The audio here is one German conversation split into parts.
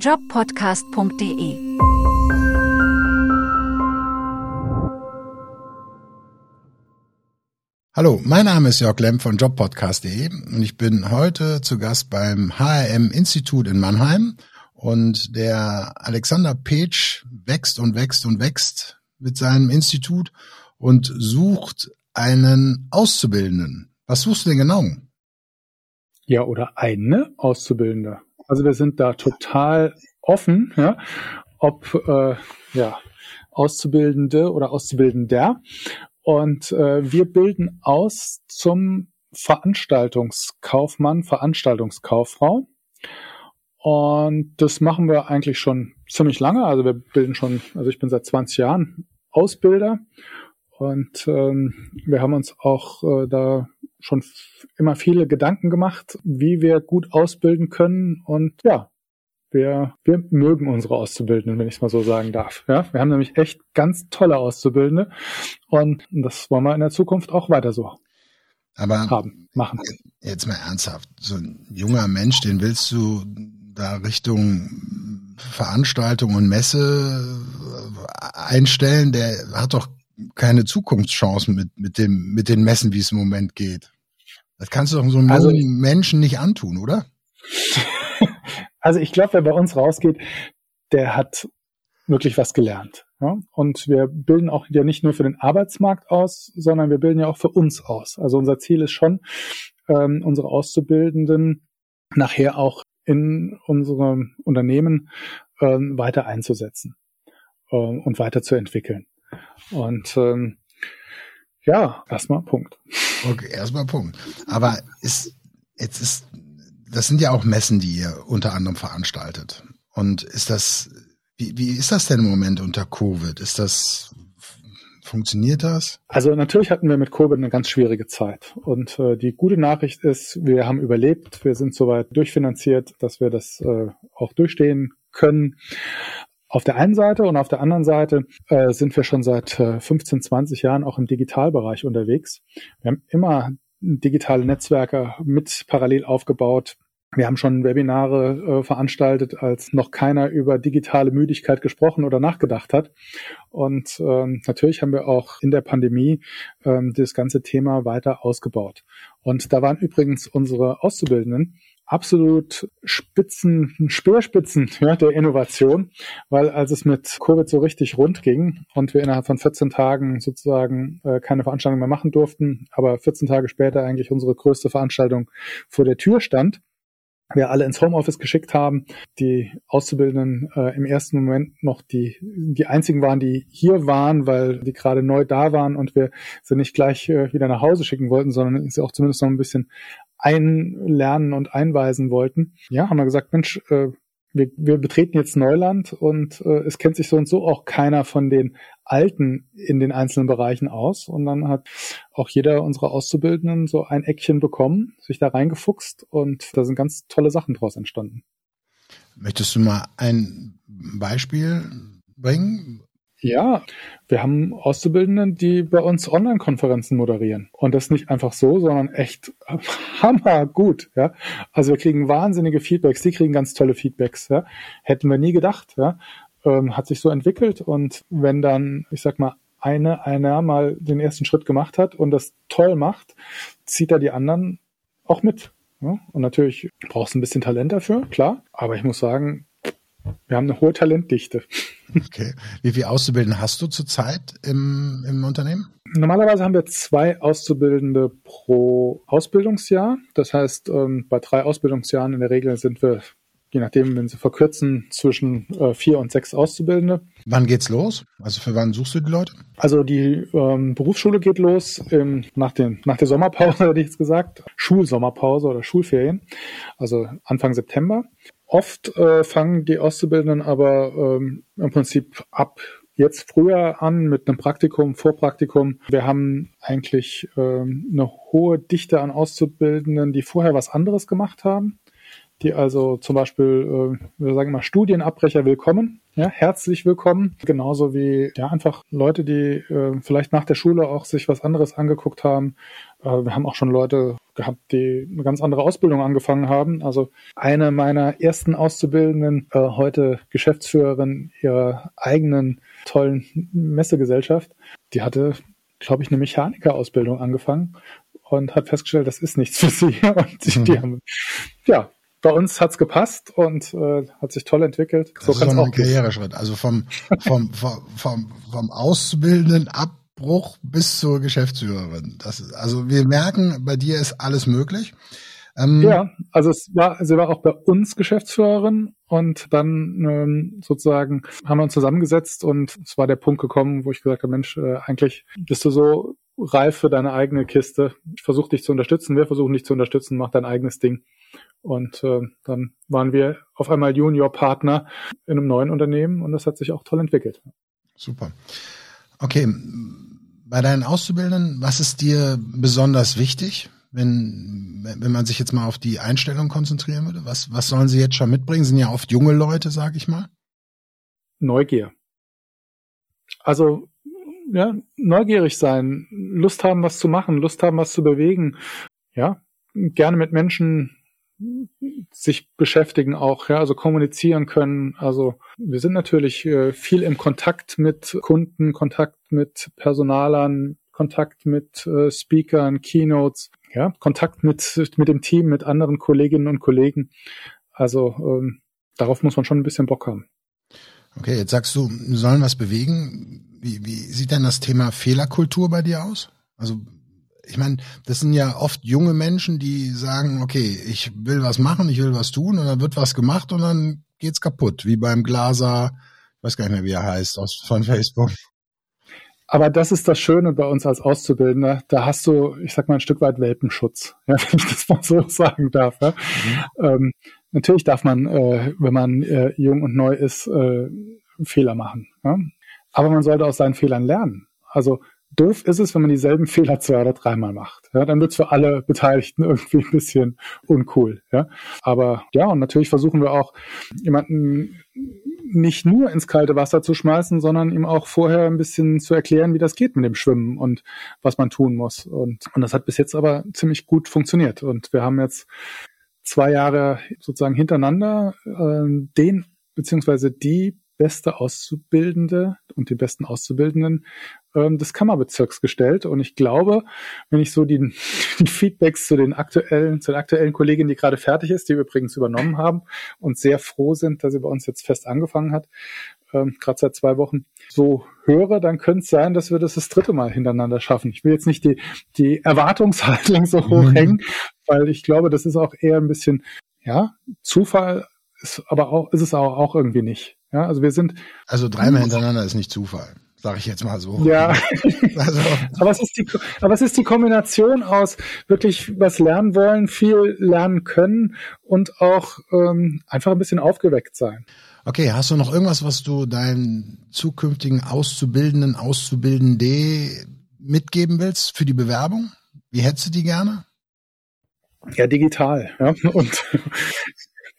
jobpodcast.de Hallo, mein Name ist Jörg Lemp von jobpodcast.de und ich bin heute zu Gast beim HRM Institut in Mannheim und der Alexander Petsch wächst und wächst und wächst mit seinem Institut und sucht einen Auszubildenden. Was suchst du denn genau? Ja, oder eine Auszubildende. Also wir sind da total offen, ja, ob äh, ja, Auszubildende oder Auszubildender. Und äh, wir bilden aus zum Veranstaltungskaufmann, Veranstaltungskauffrau. Und das machen wir eigentlich schon ziemlich lange. Also wir bilden schon, also ich bin seit 20 Jahren Ausbilder und ähm, wir haben uns auch äh, da schon immer viele Gedanken gemacht, wie wir gut ausbilden können. Und ja, wir, wir mögen unsere Auszubildenden, wenn ich es mal so sagen darf. Ja, wir haben nämlich echt ganz tolle Auszubildende und das wollen wir in der Zukunft auch weiter so Aber haben, machen. Jetzt mal ernsthaft, so ein junger Mensch, den willst du da Richtung Veranstaltung und Messe einstellen, der hat doch keine Zukunftschancen mit, mit dem, mit den Messen, wie es im Moment geht. Das kannst du doch so einem also, Menschen nicht antun, oder? Also ich glaube, wer bei uns rausgeht, der hat wirklich was gelernt. Ja? Und wir bilden auch ja nicht nur für den Arbeitsmarkt aus, sondern wir bilden ja auch für uns aus. Also unser Ziel ist schon, ähm, unsere Auszubildenden nachher auch in unserem Unternehmen ähm, weiter einzusetzen äh, und weiterzuentwickeln. Und ähm, ja, erstmal Punkt. Okay, erstmal Punkt. Aber ist jetzt ist das sind ja auch Messen, die ihr unter anderem veranstaltet. Und ist das, wie, wie ist das denn im Moment unter Covid? Ist das, funktioniert das? Also natürlich hatten wir mit Covid eine ganz schwierige Zeit. Und äh, die gute Nachricht ist, wir haben überlebt, wir sind soweit durchfinanziert, dass wir das äh, auch durchstehen können. Auf der einen Seite und auf der anderen Seite äh, sind wir schon seit äh, 15, 20 Jahren auch im Digitalbereich unterwegs. Wir haben immer digitale Netzwerke mit parallel aufgebaut. Wir haben schon Webinare äh, veranstaltet, als noch keiner über digitale Müdigkeit gesprochen oder nachgedacht hat. Und ähm, natürlich haben wir auch in der Pandemie ähm, das ganze Thema weiter ausgebaut. Und da waren übrigens unsere Auszubildenden absolut Spitzen, Speerspitzen ja, der Innovation, weil als es mit Covid so richtig rund ging und wir innerhalb von 14 Tagen sozusagen äh, keine Veranstaltung mehr machen durften, aber 14 Tage später eigentlich unsere größte Veranstaltung vor der Tür stand, wir alle ins Homeoffice geschickt haben, die Auszubildenden äh, im ersten Moment noch die, die einzigen waren, die hier waren, weil die gerade neu da waren und wir sie nicht gleich äh, wieder nach Hause schicken wollten, sondern sie auch zumindest noch ein bisschen einlernen und einweisen wollten. Ja, haben wir gesagt, Mensch, äh, wir, wir betreten jetzt Neuland und äh, es kennt sich so und so auch keiner von den Alten in den einzelnen Bereichen aus. Und dann hat auch jeder unserer Auszubildenden so ein Eckchen bekommen, sich da reingefuchst und da sind ganz tolle Sachen draus entstanden. Möchtest du mal ein Beispiel bringen? Ja, wir haben Auszubildenden, die bei uns Online-Konferenzen moderieren. Und das nicht einfach so, sondern echt hammergut. Ja? Also wir kriegen wahnsinnige Feedbacks, die kriegen ganz tolle Feedbacks. Ja? Hätten wir nie gedacht. Ja? Ähm, hat sich so entwickelt. Und wenn dann, ich sag mal, eine, einer mal den ersten Schritt gemacht hat und das toll macht, zieht er die anderen auch mit. Ja? Und natürlich brauchst du ein bisschen Talent dafür, klar. Aber ich muss sagen, wir haben eine hohe Talentdichte. Okay. Wie viele Auszubildende hast du zurzeit im, im Unternehmen? Normalerweise haben wir zwei Auszubildende pro Ausbildungsjahr. Das heißt, ähm, bei drei Ausbildungsjahren in der Regel sind wir, je nachdem, wenn sie verkürzen, zwischen äh, vier und sechs Auszubildende. Wann geht's los? Also für wann suchst du die Leute? Also die ähm, Berufsschule geht los im, nach, den, nach der Sommerpause, hätte ich jetzt gesagt. Schulsommerpause oder Schulferien. Also Anfang September. Oft äh, fangen die Auszubildenden aber ähm, im Prinzip ab jetzt früher an mit einem Praktikum, Vorpraktikum. Wir haben eigentlich ähm, eine hohe Dichte an Auszubildenden, die vorher was anderes gemacht haben, die also zum Beispiel, äh, wir sagen mal, Studienabbrecher willkommen, ja, herzlich willkommen. Genauso wie ja einfach Leute, die äh, vielleicht nach der Schule auch sich was anderes angeguckt haben. Äh, wir haben auch schon Leute gehabt, die eine ganz andere Ausbildung angefangen haben. Also eine meiner ersten Auszubildenden, äh, heute Geschäftsführerin ihrer eigenen tollen Messegesellschaft, die hatte, glaube ich, eine Mechanikerausbildung angefangen und hat festgestellt, das ist nichts für sie. Und die, die mhm. haben, ja, bei uns hat's gepasst und äh, hat sich toll entwickelt. Das so ist schon ein Karriereschritt. Also vom, vom, vom, vom, vom Auszubildenden Abbruch bis zur Geschäftsführerin. Das ist, also wir merken, bei dir ist alles möglich. Ähm, ja, also es war, sie war auch bei uns Geschäftsführerin und dann ähm, sozusagen haben wir uns zusammengesetzt und es war der Punkt gekommen, wo ich gesagt habe, Mensch, äh, eigentlich bist du so reif für deine eigene Kiste. Ich versuche dich zu unterstützen, wir versuchen dich zu unterstützen, mach dein eigenes Ding. Und äh, dann waren wir auf einmal Junior-Partner in einem neuen Unternehmen und das hat sich auch toll entwickelt. Super. Okay, bei deinen Auszubildenden, was ist dir besonders wichtig, wenn, wenn man sich jetzt mal auf die Einstellung konzentrieren würde? Was, was sollen sie jetzt schon mitbringen? Sind ja oft junge Leute, sag ich mal. Neugier. Also ja, neugierig sein, Lust haben, was zu machen, Lust haben, was zu bewegen. Ja, gerne mit Menschen sich beschäftigen auch, ja, also kommunizieren können. Also wir sind natürlich äh, viel im Kontakt mit Kunden, Kontakt mit Personalern, Kontakt mit äh, Speakern, Keynotes, ja, Kontakt mit, mit dem Team, mit anderen Kolleginnen und Kollegen. Also ähm, darauf muss man schon ein bisschen Bock haben. Okay, jetzt sagst du, wir sollen was bewegen. Wie, wie sieht denn das Thema Fehlerkultur bei dir aus? Also ich meine, das sind ja oft junge Menschen, die sagen, okay, ich will was machen, ich will was tun und dann wird was gemacht und dann geht's kaputt, wie beim Glaser, ich weiß gar nicht mehr, wie er heißt, aus, von Facebook. Aber das ist das Schöne bei uns als Auszubildender. Da hast du, ich sag mal, ein Stück weit Welpenschutz, ja, wenn ich das mal so sagen darf. Ja. Mhm. Ähm, natürlich darf man, äh, wenn man äh, jung und neu ist, äh, Fehler machen. Ja. Aber man sollte aus seinen Fehlern lernen. Also Doof ist es, wenn man dieselben Fehler zwei oder dreimal macht. Ja, dann wird es für alle Beteiligten irgendwie ein bisschen uncool. Ja, aber ja, und natürlich versuchen wir auch jemanden nicht nur ins kalte Wasser zu schmeißen, sondern ihm auch vorher ein bisschen zu erklären, wie das geht mit dem Schwimmen und was man tun muss. Und, und das hat bis jetzt aber ziemlich gut funktioniert. Und wir haben jetzt zwei Jahre sozusagen hintereinander äh, den beziehungsweise die beste Auszubildende und den besten Auszubildenden ähm, des Kammerbezirks gestellt. Und ich glaube, wenn ich so die, die Feedbacks zu den aktuellen, zu den aktuellen Kolleginnen, die gerade fertig ist, die wir übrigens übernommen haben und sehr froh sind, dass sie bei uns jetzt fest angefangen hat, ähm, gerade seit zwei Wochen, so höre, dann könnte es sein, dass wir das das dritte Mal hintereinander schaffen. Ich will jetzt nicht die, die Erwartungshaltung so hoch mhm. hängen, weil ich glaube, das ist auch eher ein bisschen, ja, Zufall ist aber auch, ist es auch, auch irgendwie nicht. Ja, also wir sind. Also dreimal hintereinander ist nicht Zufall, sage ich jetzt mal so. Ja. also. aber, es ist die, aber es ist die Kombination aus wirklich was lernen wollen, viel lernen können und auch ähm, einfach ein bisschen aufgeweckt sein. Okay, hast du noch irgendwas, was du deinen zukünftigen Auszubildenden, Auszubildende mitgeben willst für die Bewerbung? Wie hättest du die gerne? Ja, digital. Ja. Und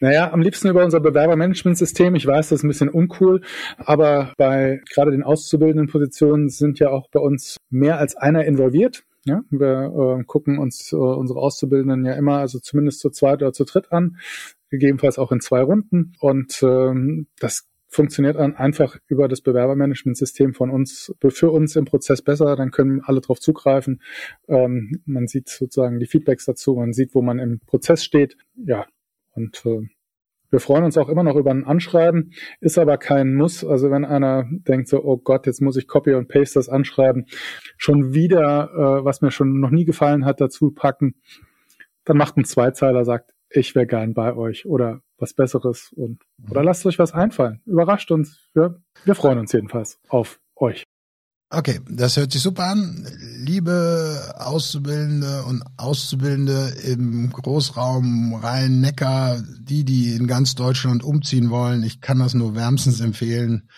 naja, am liebsten über unser Bewerbermanagementsystem. Ich weiß, das ist ein bisschen uncool, aber bei gerade den auszubildenden Positionen sind ja auch bei uns mehr als einer involviert. Ja, wir äh, gucken uns äh, unsere Auszubildenden ja immer, also zumindest zu zweit oder zu dritt an, gegebenenfalls auch in zwei Runden. Und ähm, das funktioniert dann einfach über das Bewerbermanagementsystem von uns, für uns im Prozess besser, dann können alle darauf zugreifen. Ähm, man sieht sozusagen die Feedbacks dazu, man sieht, wo man im Prozess steht. Ja, und äh, wir freuen uns auch immer noch über ein Anschreiben, ist aber kein Muss. Also wenn einer denkt so, oh Gott, jetzt muss ich Copy und Paste das Anschreiben schon wieder, äh, was mir schon noch nie gefallen hat, dazu packen, dann macht ein Zweizeiler, sagt, ich wäre gern bei euch oder was Besseres und oder lasst euch was einfallen. Überrascht uns. Wir, wir freuen uns jedenfalls auf euch. Okay, das hört sich super an. Liebe Auszubildende und Auszubildende im Großraum Rhein-Neckar, die, die in ganz Deutschland umziehen wollen, ich kann das nur wärmstens empfehlen,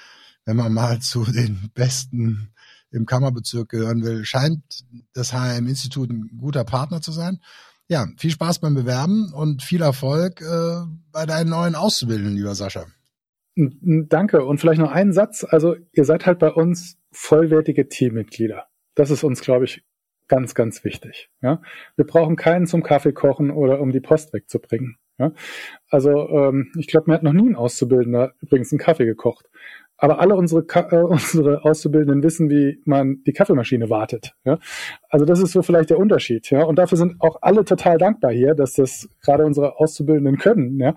wenn man mal zu den Besten im Kammerbezirk gehören will. Scheint das HM-Institut ein guter Partner zu sein. Ja, viel Spaß beim Bewerben und viel Erfolg äh, bei deinen neuen Auszubildenden, lieber Sascha. Danke. Und vielleicht noch einen Satz. Also ihr seid halt bei uns vollwertige Teammitglieder. Das ist uns, glaube ich, ganz, ganz wichtig. Ja? Wir brauchen keinen zum Kaffee kochen oder um die Post wegzubringen. Ja? Also ähm, ich glaube, mir hat noch nie ein Auszubildender übrigens einen Kaffee gekocht. Aber alle unsere, äh, unsere Auszubildenden wissen, wie man die Kaffeemaschine wartet. Ja? Also das ist so vielleicht der Unterschied. Ja? Und dafür sind auch alle total dankbar hier, dass das gerade unsere Auszubildenden können. Ja?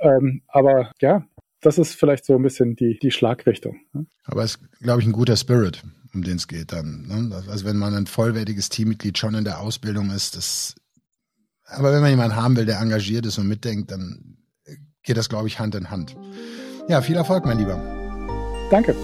Ähm, aber ja, das ist vielleicht so ein bisschen die, die Schlagrichtung. Ne? Aber es ist, glaube ich, ein guter Spirit, um den es geht dann. Ne? Also wenn man ein vollwertiges Teammitglied schon in der Ausbildung ist, das aber wenn man jemanden haben will, der engagiert ist und mitdenkt, dann geht das, glaube ich, Hand in Hand. Ja, viel Erfolg, mein Lieber. Danke.